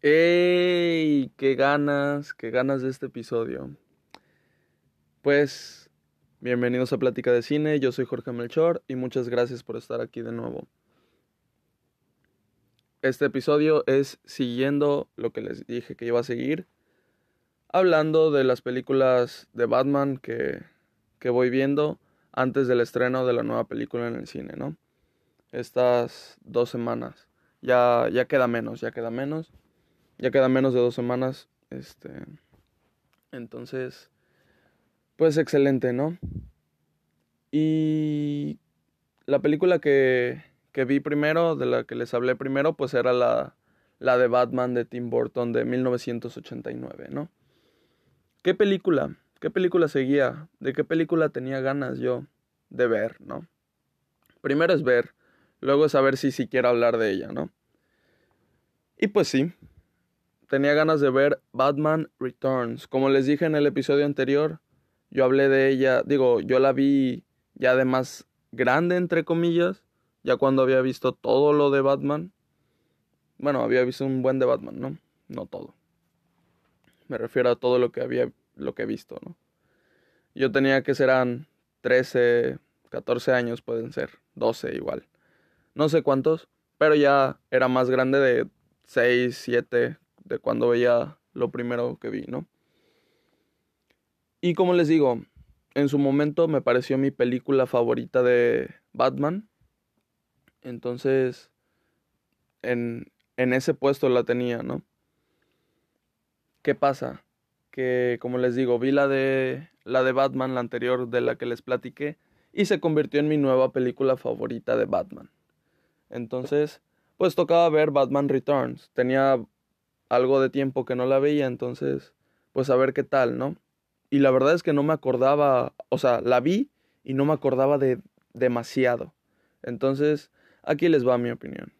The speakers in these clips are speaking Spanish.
¡Ey! ¡Qué ganas! ¡Qué ganas de este episodio! Pues, bienvenidos a Plática de Cine, yo soy Jorge Melchor y muchas gracias por estar aquí de nuevo. Este episodio es siguiendo lo que les dije que iba a seguir, hablando de las películas de Batman que, que voy viendo antes del estreno de la nueva película en el cine, ¿no? Estas dos semanas. Ya, ya queda menos, ya queda menos ya queda menos de dos semanas. Este. Entonces. Pues excelente, ¿no? Y. La película que, que vi primero, de la que les hablé primero, pues era la, la de Batman de Tim Burton de 1989, ¿no? ¿Qué película? ¿Qué película seguía? ¿De qué película tenía ganas yo de ver, no? Primero es ver, luego es saber si si quiero hablar de ella, ¿no? Y pues sí, tenía ganas de ver Batman Returns. Como les dije en el episodio anterior, yo hablé de ella, digo, yo la vi ya de más grande, entre comillas, ya cuando había visto todo lo de Batman. Bueno, había visto un buen de Batman, ¿no? No todo. Me refiero a todo lo que había, lo que he visto, ¿no? Yo tenía que serán 13, 14 años, pueden ser, 12 igual. No sé cuántos, pero ya era más grande de 6, 7, de cuando veía lo primero que vi, ¿no? Y como les digo, en su momento me pareció mi película favorita de Batman. Entonces, en, en ese puesto la tenía, ¿no? ¿Qué pasa? Que, como les digo, vi la de, la de Batman, la anterior de la que les platiqué, y se convirtió en mi nueva película favorita de Batman. Entonces, pues tocaba ver Batman Returns. Tenía algo de tiempo que no la veía, entonces, pues a ver qué tal, ¿no? Y la verdad es que no me acordaba, o sea, la vi y no me acordaba de demasiado. Entonces, aquí les va mi opinión.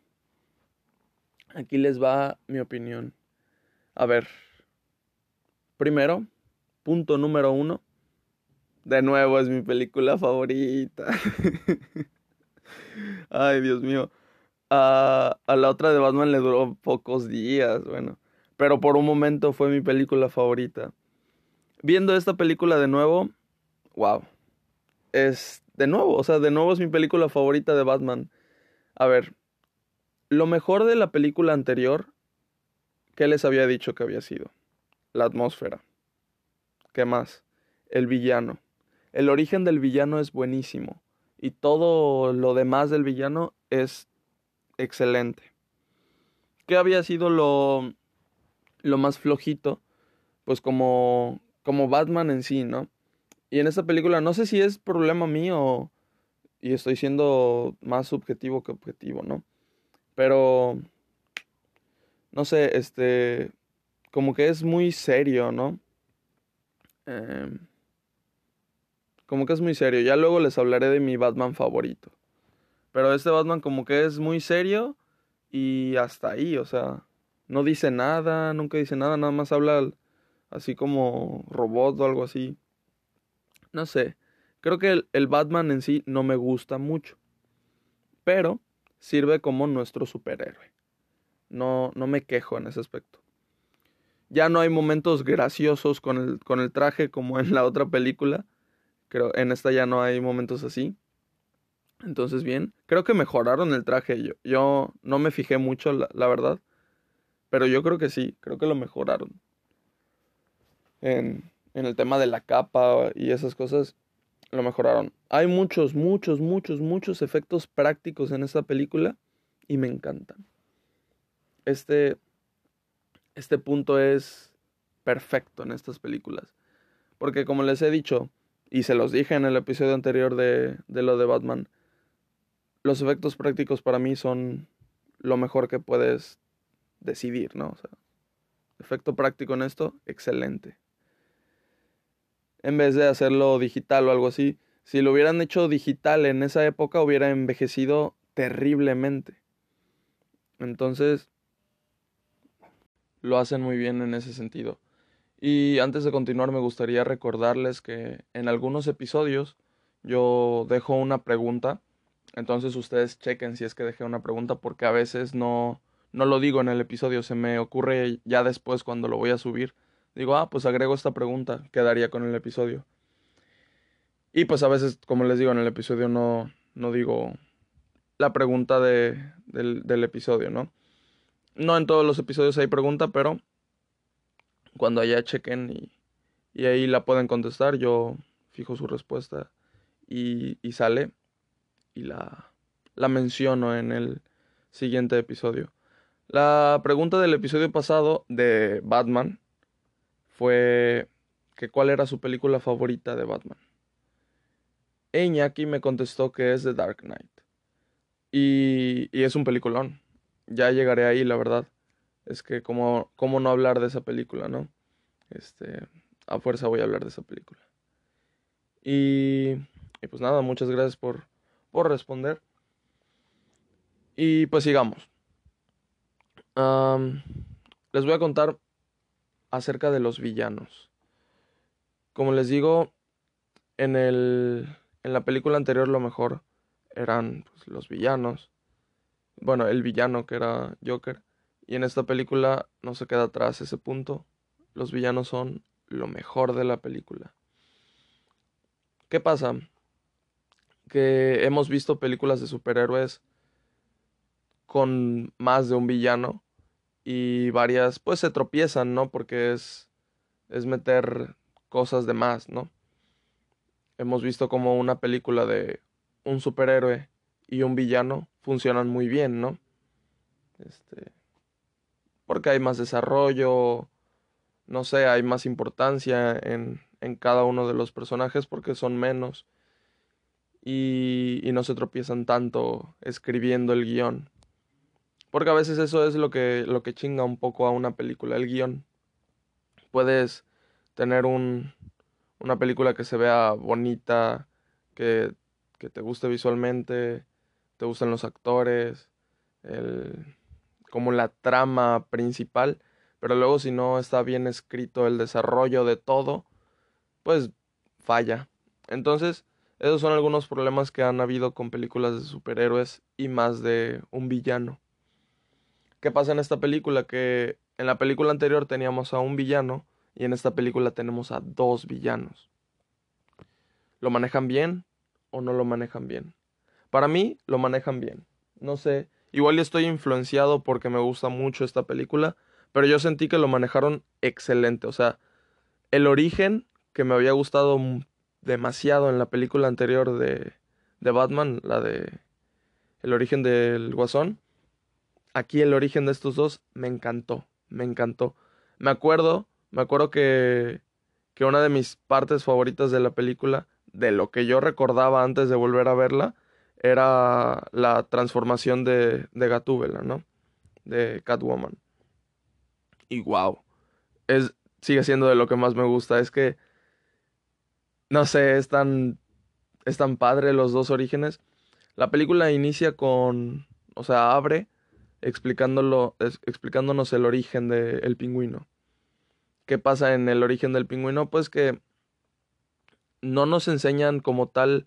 Aquí les va mi opinión. A ver, primero, punto número uno. De nuevo es mi película favorita. Ay, Dios mío. A, la otra de Batman le duró pocos días, bueno. Pero por un momento fue mi película favorita. Viendo esta película de nuevo, wow. Es de nuevo, o sea, de nuevo es mi película favorita de Batman. A ver, lo mejor de la película anterior, ¿qué les había dicho que había sido? La atmósfera. ¿Qué más? El villano. El origen del villano es buenísimo. Y todo lo demás del villano es excelente. ¿Qué había sido lo, lo más flojito? Pues como, como Batman en sí, ¿no? Y en esta película no sé si es problema mío y estoy siendo más subjetivo que objetivo, ¿no? Pero, no sé, este, como que es muy serio, ¿no? Em, como que es muy serio. Ya luego les hablaré de mi Batman favorito. Pero este Batman como que es muy serio y hasta ahí, o sea, no dice nada, nunca dice nada, nada más habla así como robot o algo así. No sé, creo que el, Batman en sí no me gusta mucho, pero sirve como nuestro superhéroe. No, no me quejo en ese aspecto. Ya no hay momentos graciosos con el, con el traje como en la otra película. Creo en esta ya no hay momentos así. Entonces, bien, creo que mejoraron el traje. Yo, yo no me fijé mucho, la, verdad. Pero yo creo que sí, creo que lo mejoraron. En, en el tema de la capa y esas cosas, lo mejoraron. Hay muchos, muchos, muchos, muchos efectos prácticos en esta película y me encantan. Este, este punto es perfecto en estas películas. Porque como les he dicho, y se los dije en el episodio anterior de, de lo de Batman, los efectos prácticos para mí son lo mejor que puedes decidir, ¿no? O sea, efecto práctico en esto, excelente. En vez de hacerlo digital o algo así, si lo hubieran hecho digital en esa época hubiera envejecido terriblemente. Entonces, lo hacen muy bien en ese sentido. Y antes de continuar me gustaría recordarles que en algunos episodios yo dejo una pregunta entonces ustedes chequen si es que dejé una pregunta porque a veces no, no lo digo en el episodio, se me ocurre ya después cuando lo voy a subir. Digo, ah, pues agrego esta pregunta, quedaría con el episodio. Y pues a veces, como les digo, en el episodio no, no digo la pregunta de, del, del episodio, ¿no? No en todos los episodios hay pregunta, pero cuando allá chequen y, y ahí la pueden contestar, yo fijo su respuesta y, y sale y la, la menciono en el siguiente episodio. La pregunta del episodio pasado de Batman fue que cuál era su película favorita de Batman. E Iñaki me contestó que es The Dark Knight. Y, y es un peliculón ya llegaré ahí, la verdad. Es que cómo, cómo no hablar de esa película, ¿no? Este, a fuerza voy a hablar de esa película. Y, y pues nada, muchas gracias por, por responder. Y pues sigamos. les voy a contar acerca de los villanos. Como les digo, en, el, en la película anterior lo mejor eran pues, los villanos bueno, el villano que era Joker. Y en esta película no se queda atrás ese punto. Los villanos son lo mejor de la película. ¿Qué pasa? Que hemos visto películas de superhéroes con más de un villano y varias pues se tropiezan, ¿no? Porque es es meter cosas de más, ¿no? Hemos visto como una película de un superhéroe y un villano funcionan muy bien, ¿no? Este, porque hay más desarrollo, no sé, hay más importancia en, en cada uno de los personajes porque son menos y, y no se tropiezan tanto escribiendo el guion. Porque a veces eso es lo que, lo que chinga un poco a una película, el guion. Puedes tener un, una película que se vea bonita, que, que te guste visualmente, te gustan los actores, el, como la trama principal, pero luego si no está bien escrito el desarrollo de todo, pues falla. Entonces, esos son algunos problemas que han habido con películas de superhéroes y más de un villano. ¿Qué pasa en esta película? Que en la película anterior teníamos a un villano y en esta película tenemos a dos villanos. ¿Lo manejan bien o no lo manejan bien? Para mí lo manejan bien. No sé, igual estoy influenciado porque me gusta mucho esta película, pero yo sentí que lo manejaron excelente. O sea, el origen que me había gustado demasiado en la película anterior de, de Batman, la de El origen del Guasón. Aquí el origen de estos dos me encantó, me encantó. Me acuerdo, me acuerdo que, que una de mis partes favoritas de la película, de lo que yo recordaba antes de volver a verla, era la transformación de, de Gatúbela, ¿no? De Catwoman. Y wow, es, sigue siendo de lo que más me gusta. Es que, no sé, es tan, es tan padre los dos orígenes. La película inicia con, o sea, abre explicándolo, explicándonos el origen del pingüino. ¿Qué pasa en el origen del pingüino? Pues que no nos enseñan como tal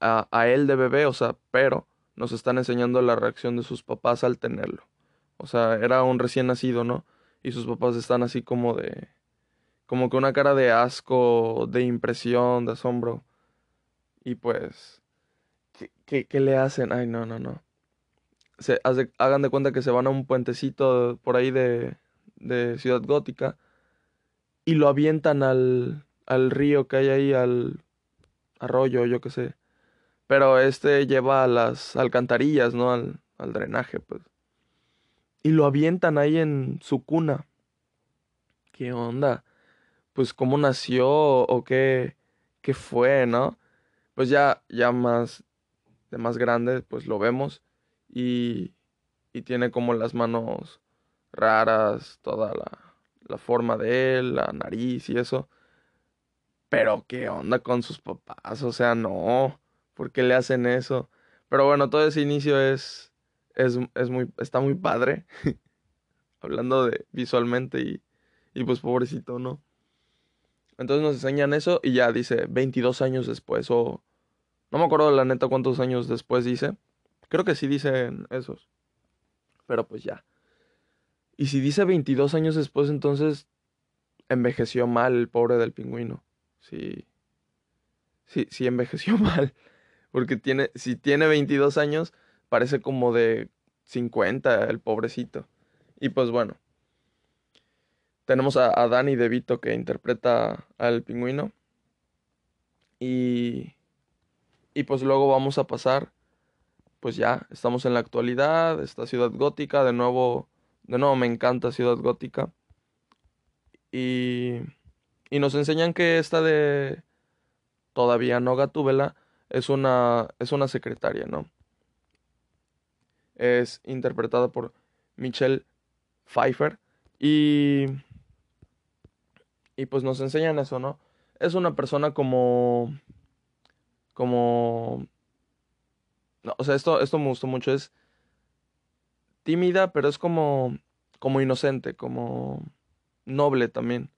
a, él de bebé, o sea, pero nos están enseñando la reacción de sus papás al tenerlo. O sea, era un recién nacido, ¿no? Y sus papás están así como de... como que una cara de asco, de impresión, de asombro. Y pues... ¿Qué, qué, le hacen? Ay, no, no, no. Se, hagan de cuenta que se van a un puentecito por ahí de, de Ciudad Gótica y lo avientan al, al río que hay ahí, al arroyo, yo qué sé. Pero este lleva a las alcantarillas, ¿no? Al, al drenaje, pues. Y lo avientan ahí en su cuna. ¿Qué onda? Pues cómo nació o qué, qué fue, ¿no? Pues ya, ya más, de más grande, pues lo vemos. Y, y tiene como las manos raras, toda la, la forma de él, la nariz y eso. Pero qué onda con sus papás, o sea, no. ¿Por qué le hacen eso? Pero bueno, todo ese inicio es, es, es muy, está muy padre. Hablando de visualmente y, y pues pobrecito, ¿no? Entonces nos enseñan eso y ya dice 22 años después o... No me acuerdo la neta cuántos años después dice. Creo que sí dicen esos. Pero pues ya. Y si dice 22 años después, entonces envejeció mal el pobre del pingüino. Sí. Sí, sí envejeció mal. Porque tiene, si tiene 22 años, parece como de 50 el pobrecito. Y pues bueno. Tenemos a, a Danny DeVito que interpreta al pingüino. Y, y pues luego vamos a pasar, pues ya, estamos en la actualidad, esta ciudad gótica, de nuevo, de nuevo me encanta ciudad gótica. Y, y nos enseñan que esta de todavía no Gatúbela es una, es una secretaria, ¿no? Es interpretada por Michelle Pfeiffer y, y pues nos enseñan eso, ¿no? es una persona como... como... No, o sea, esto, esto me gustó mucho. Es tímida, pero es como... como inocente, como noble también.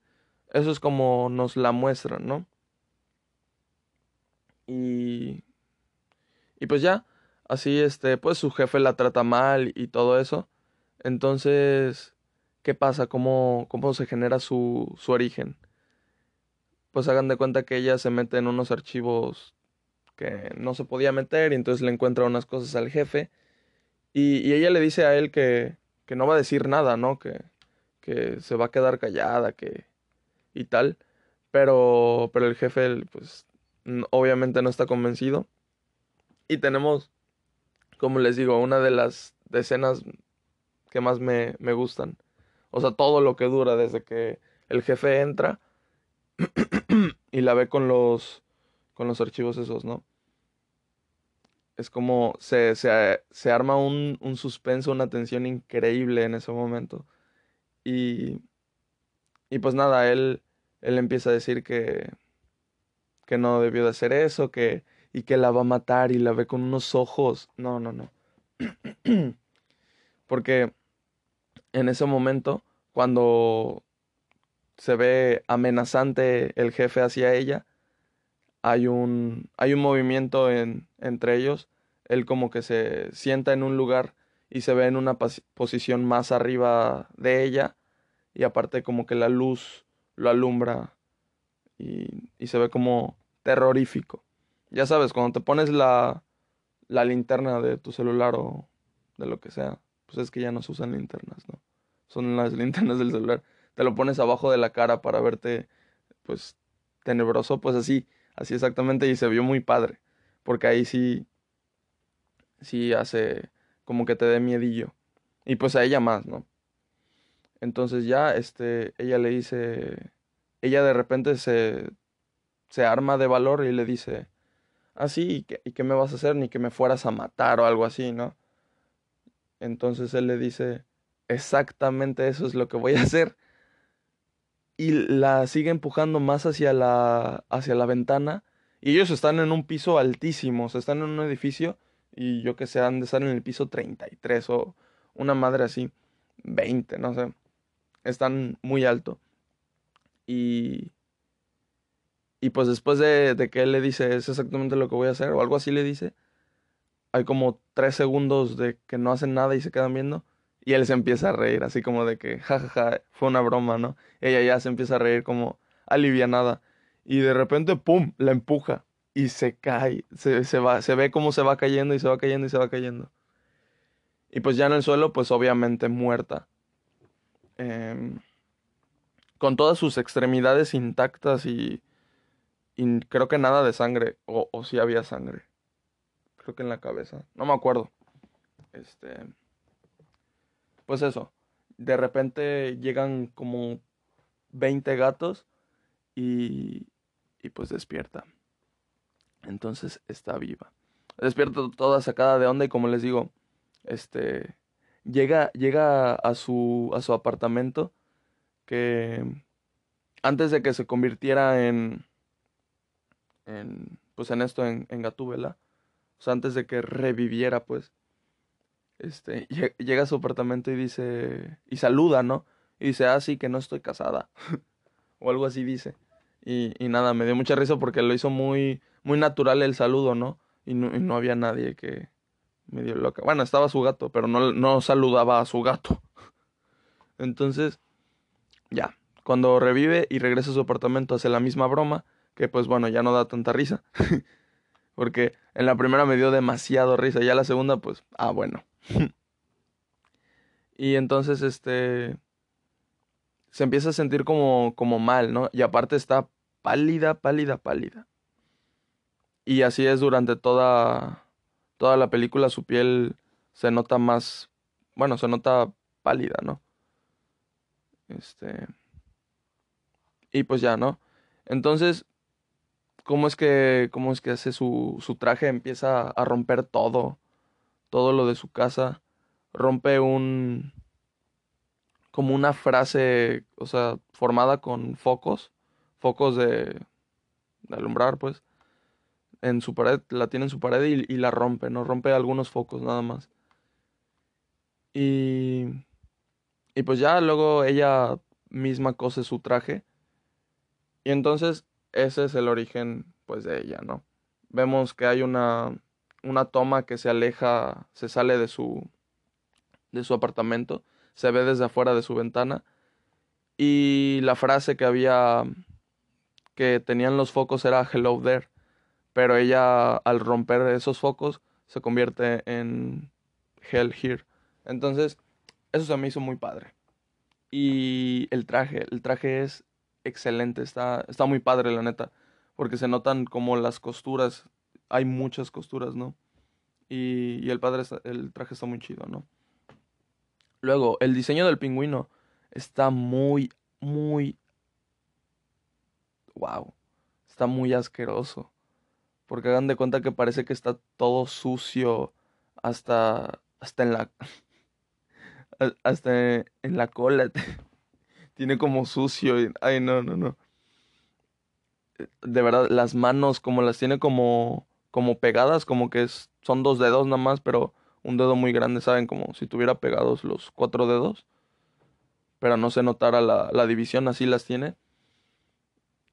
Eso es como nos la muestran, ¿no? Y... Y pues ya, así este, pues su jefe la trata mal y todo eso. Entonces, ¿qué pasa? ¿Cómo, cómo se genera su, su origen? pues hagan de cuenta que ella se mete en unos archivos que no se podía meter y entonces le encuentra unas cosas al jefe y, ella le dice a él que, que, no va a decir nada, ¿no? Que, que se va a quedar callada, que y tal, pero, pero el jefe pues obviamente no está convencido y tenemos, como les digo, una de las escenas que más me, me gustan. O sea, todo lo que dura desde que el jefe entra y la ve con los, con los archivos esos, ¿no? Es como se, se, se arma un, un, suspenso, una tensión increíble en ese momento. Y, y pues nada, él, él empieza a decir que, que no debió de hacer eso, que, y que la va a matar y la ve con unos ojos. No, no, no. Porque en ese momento, cuando se ve amenazante el jefe hacia ella. Hay un, hay un movimiento en, entre ellos. Él como que se sienta en un lugar y se ve en una posición más arriba de ella. Y aparte como que la luz lo alumbra y, y se ve como terrorífico. Ya sabes, cuando te pones la, la linterna de tu celular o de lo que sea, pues es que ya no se usan linternas, ¿no? Son las linternas del celular te lo pones abajo de la cara para verte, pues, tenebroso, pues así, así exactamente, y se vio muy padre, porque ahí sí, sí hace como que te dé miedillo, y pues a ella más, ¿no? Entonces ya, este, ella le dice, ella de repente se, se arma de valor y le dice, ah, sí, ¿y qué, ¿y qué me vas a hacer? Ni que me fueras a matar o algo así, ¿no? Entonces él le dice, exactamente eso es lo que voy a hacer y la sigue empujando más hacia la, hacia la ventana. Y ellos están en un piso altísimo, o sea, están en un edificio y yo que sé, han de estar en el piso 33 o una madre así, 20, no sé. Están muy alto. Y, y pues después de, de que él le dice, es exactamente lo que voy a hacer, o algo así le dice, hay como tres segundos de que no hacen nada y se quedan viendo. Y él se empieza a reír, así como de que, jajaja, fue una broma, ¿no? Ella ya se empieza a reír como alivianada. Y de repente, ¡pum!, la empuja y se cae. Se, se, va, se ve cómo se va cayendo y se va cayendo y se va cayendo. Y pues ya en el suelo, pues obviamente muerta. Em, con todas sus extremidades intactas y, y creo que nada de sangre. O, o si había sangre. Creo que en la cabeza. No me acuerdo. Este pues eso, de repente llegan como 20 gatos y, y pues despierta. Entonces está viva. Despierta toda sacada de onda y como les digo, este llega llega a su a su apartamento que antes de que se convirtiera en en pues en esto en, en Gatúbela, o sea, antes de que reviviera pues este, llega a su apartamento y dice, y saluda, ¿no? Y dice, ah, sí, que no estoy casada. o algo así dice. Y, y, nada, me dio mucha risa porque lo hizo muy, muy natural el saludo, ¿no? Y no, y no había nadie que, medio loca. Bueno, estaba su gato, pero no, no saludaba a su gato. Entonces, ya, cuando revive y regresa a su apartamento hace la misma broma, que pues bueno, ya no da tanta risa. Porque en la primera me dio demasiado risa, ya la segunda pues, ah, bueno. y entonces este se empieza a sentir como como mal, ¿no? Y aparte está pálida, pálida, pálida. Y así es durante toda toda la película su piel se nota más, bueno, se nota pálida, ¿no? Este y pues ya, ¿no? Entonces, ¿cómo es que, cómo es que hace su, su traje? Empieza a romper todo, todo lo de su casa. Rompe un, como una frase, o sea, formada con focos, focos de, de alumbrar, pues, en su pared, la tiene en su pared y, y, la rompe, ¿no? Rompe algunos focos nada más. Y, y pues ya luego ella misma cose su traje y entonces ese es el origen pues de ella, ¿no? Vemos que hay una, una toma que se aleja, se sale de su, de su apartamento, se ve desde afuera de su ventana y la frase que había que tenían los focos era hello there, pero ella al romper esos focos se convierte en hell here. Entonces, eso se me hizo muy padre. Y el traje, el traje es excelente, está, está muy padre la neta, porque se notan como las costuras, hay muchas costuras, ¿no? Y, y el, padre el traje está muy chido, ¿no? Luego, el diseño del pingüino está muy, muy... ¡Wow! Está muy asqueroso. Porque hagan de cuenta que parece que está todo sucio hasta, hasta en la... hasta en la cola tiene como sucio. Y, ay, no, no, no. De verdad, las manos como las tiene como, como pegadas, como que son dos dedos nada más, pero un dedo muy grande, ¿saben? Como si tuviera pegados los cuatro dedos. Pero no se notara la, división, así las tiene.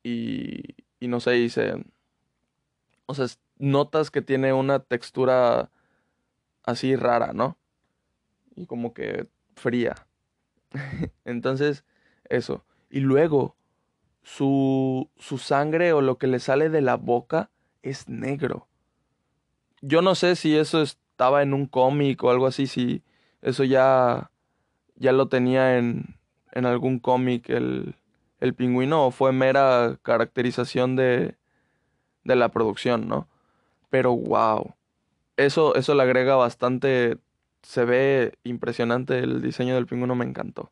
Y, y no sé, dice... O sea, notas que tiene una textura así rara, ¿no? Y como que fría. Entonces, eso. Y luego, su, su sangre o lo que le sale de la boca es negro. Yo no sé si eso estaba en un cómic o algo así, si eso ya, ya lo tenía en, en algún cómic el, el pingüino o fue mera caracterización de, de la producción, ¿no? Pero wow, eso, eso le agrega bastante, se ve impresionante el diseño del pingüino, me encantó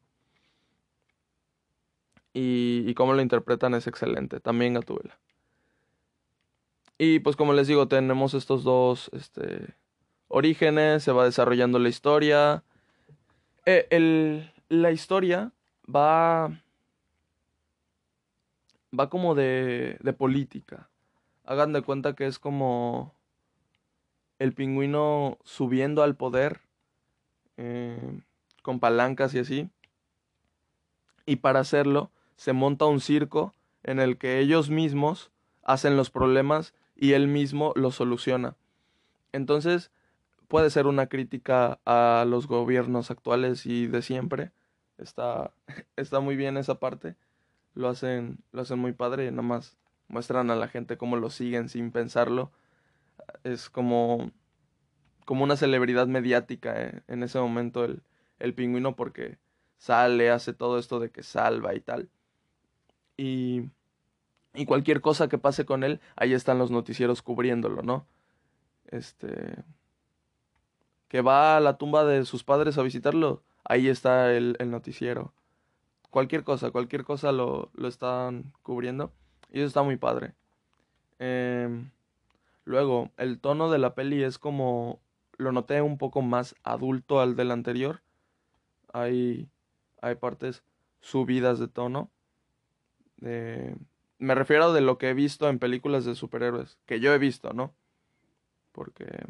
y, y cómo lo interpretan es excelente. También Gatúbela. Y pues como les digo, tenemos estos dos este, orígenes, se va desarrollando la historia. Eh, el, la historia va, va como de, de política. Hagan de cuenta que es como el pingüino subiendo al poder eh, con palancas y así. Y para hacerlo se monta un circo en el que ellos mismos hacen los problemas y él mismo los soluciona. Entonces, puede ser una crítica a los gobiernos actuales y de siempre. Está, está muy bien esa parte. Lo hacen, lo hacen muy padre y más muestran a la gente cómo lo siguen sin pensarlo. Es como, como una celebridad mediática eh, en ese momento el, el pingüino porque sale, hace todo esto de que salva y tal. Y, y cualquier cosa que pase con él, ahí están los noticieros cubriéndolo, ¿no? Este. Que va a la tumba de sus padres a visitarlo, ahí está el, noticiero. Cualquier cosa, cualquier cosa lo, lo, están cubriendo. Y eso está muy padre. Eh, luego, el tono de la peli es como. Lo noté un poco más adulto al del anterior. Hay, hay partes subidas de tono me refiero de lo que he visto en películas de superhéroes, que yo he visto, ¿no? Porque,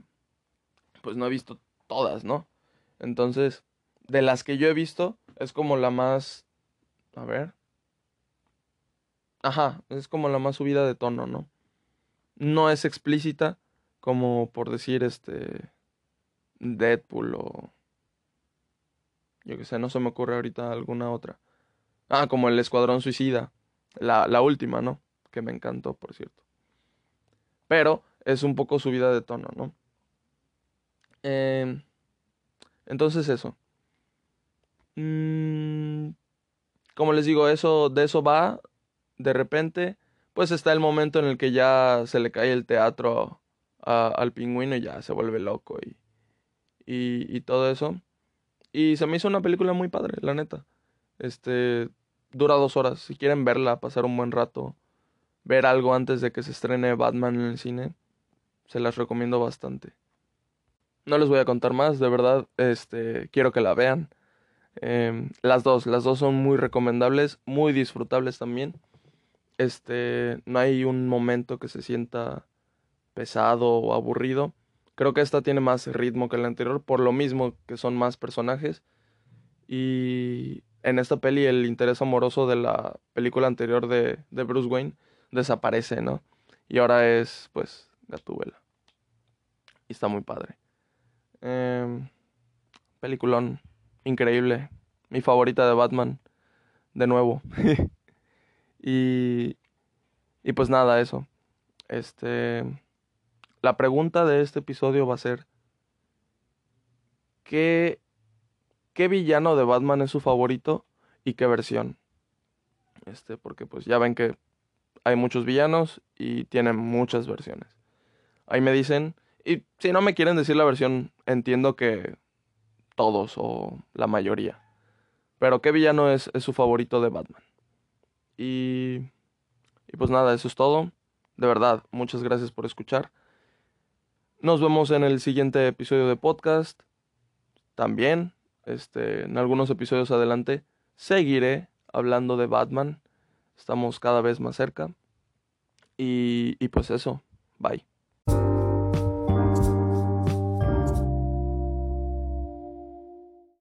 pues no he visto todas, ¿no? Entonces, de las que yo he visto, es como la más... A ver. Ajá, es como la más subida de tono, ¿no? No es explícita, como por decir, este... Deadpool o... Yo que sé, no se me ocurre ahorita alguna otra. Ah, como el Escuadrón Suicida. La, la última, ¿no? Que me encantó, por cierto. Pero es un poco subida de tono, ¿no? Eh, entonces eso. Mm, como les digo, eso, de eso va. De repente, pues está el momento en el que ya se le cae el teatro al pingüino y ya se vuelve loco y, y, y, todo eso. Y se me hizo una película muy padre, la neta. Este, dura dos horas. Si quieren verla, pasar un buen rato, ver algo antes de que se estrene Batman en el cine, se las recomiendo bastante. No les voy a contar más, de verdad, este, quiero que la vean. Em, las dos, las dos son muy recomendables, muy disfrutables también. Este, no hay un momento que se sienta pesado o aburrido. Creo que esta tiene más ritmo que la anterior, por lo mismo que son más personajes. Y en esta peli el interés amoroso de la película anterior de, de Bruce Wayne desaparece, ¿no? Y ahora es, pues, Gatúbela. Y está muy padre. Eh, peliculón increíble. Mi favorita de Batman. De nuevo. y, y pues nada, eso. Este. La pregunta de este episodio va a ser. ¿Qué, ¿Qué villano de Batman es su favorito y qué versión? Este, porque pues ya ven que hay muchos villanos y tienen muchas versiones. Ahí me dicen, y si no me quieren decir la versión, entiendo que todos o la mayoría. Pero ¿qué villano es, es su favorito de Batman? Y, y pues nada, eso es todo. De verdad, muchas gracias por escuchar. Nos vemos en el siguiente episodio de podcast. También, este, en algunos episodios adelante, seguiré hablando de Batman. Estamos cada vez más cerca. Y, y pues eso, bye.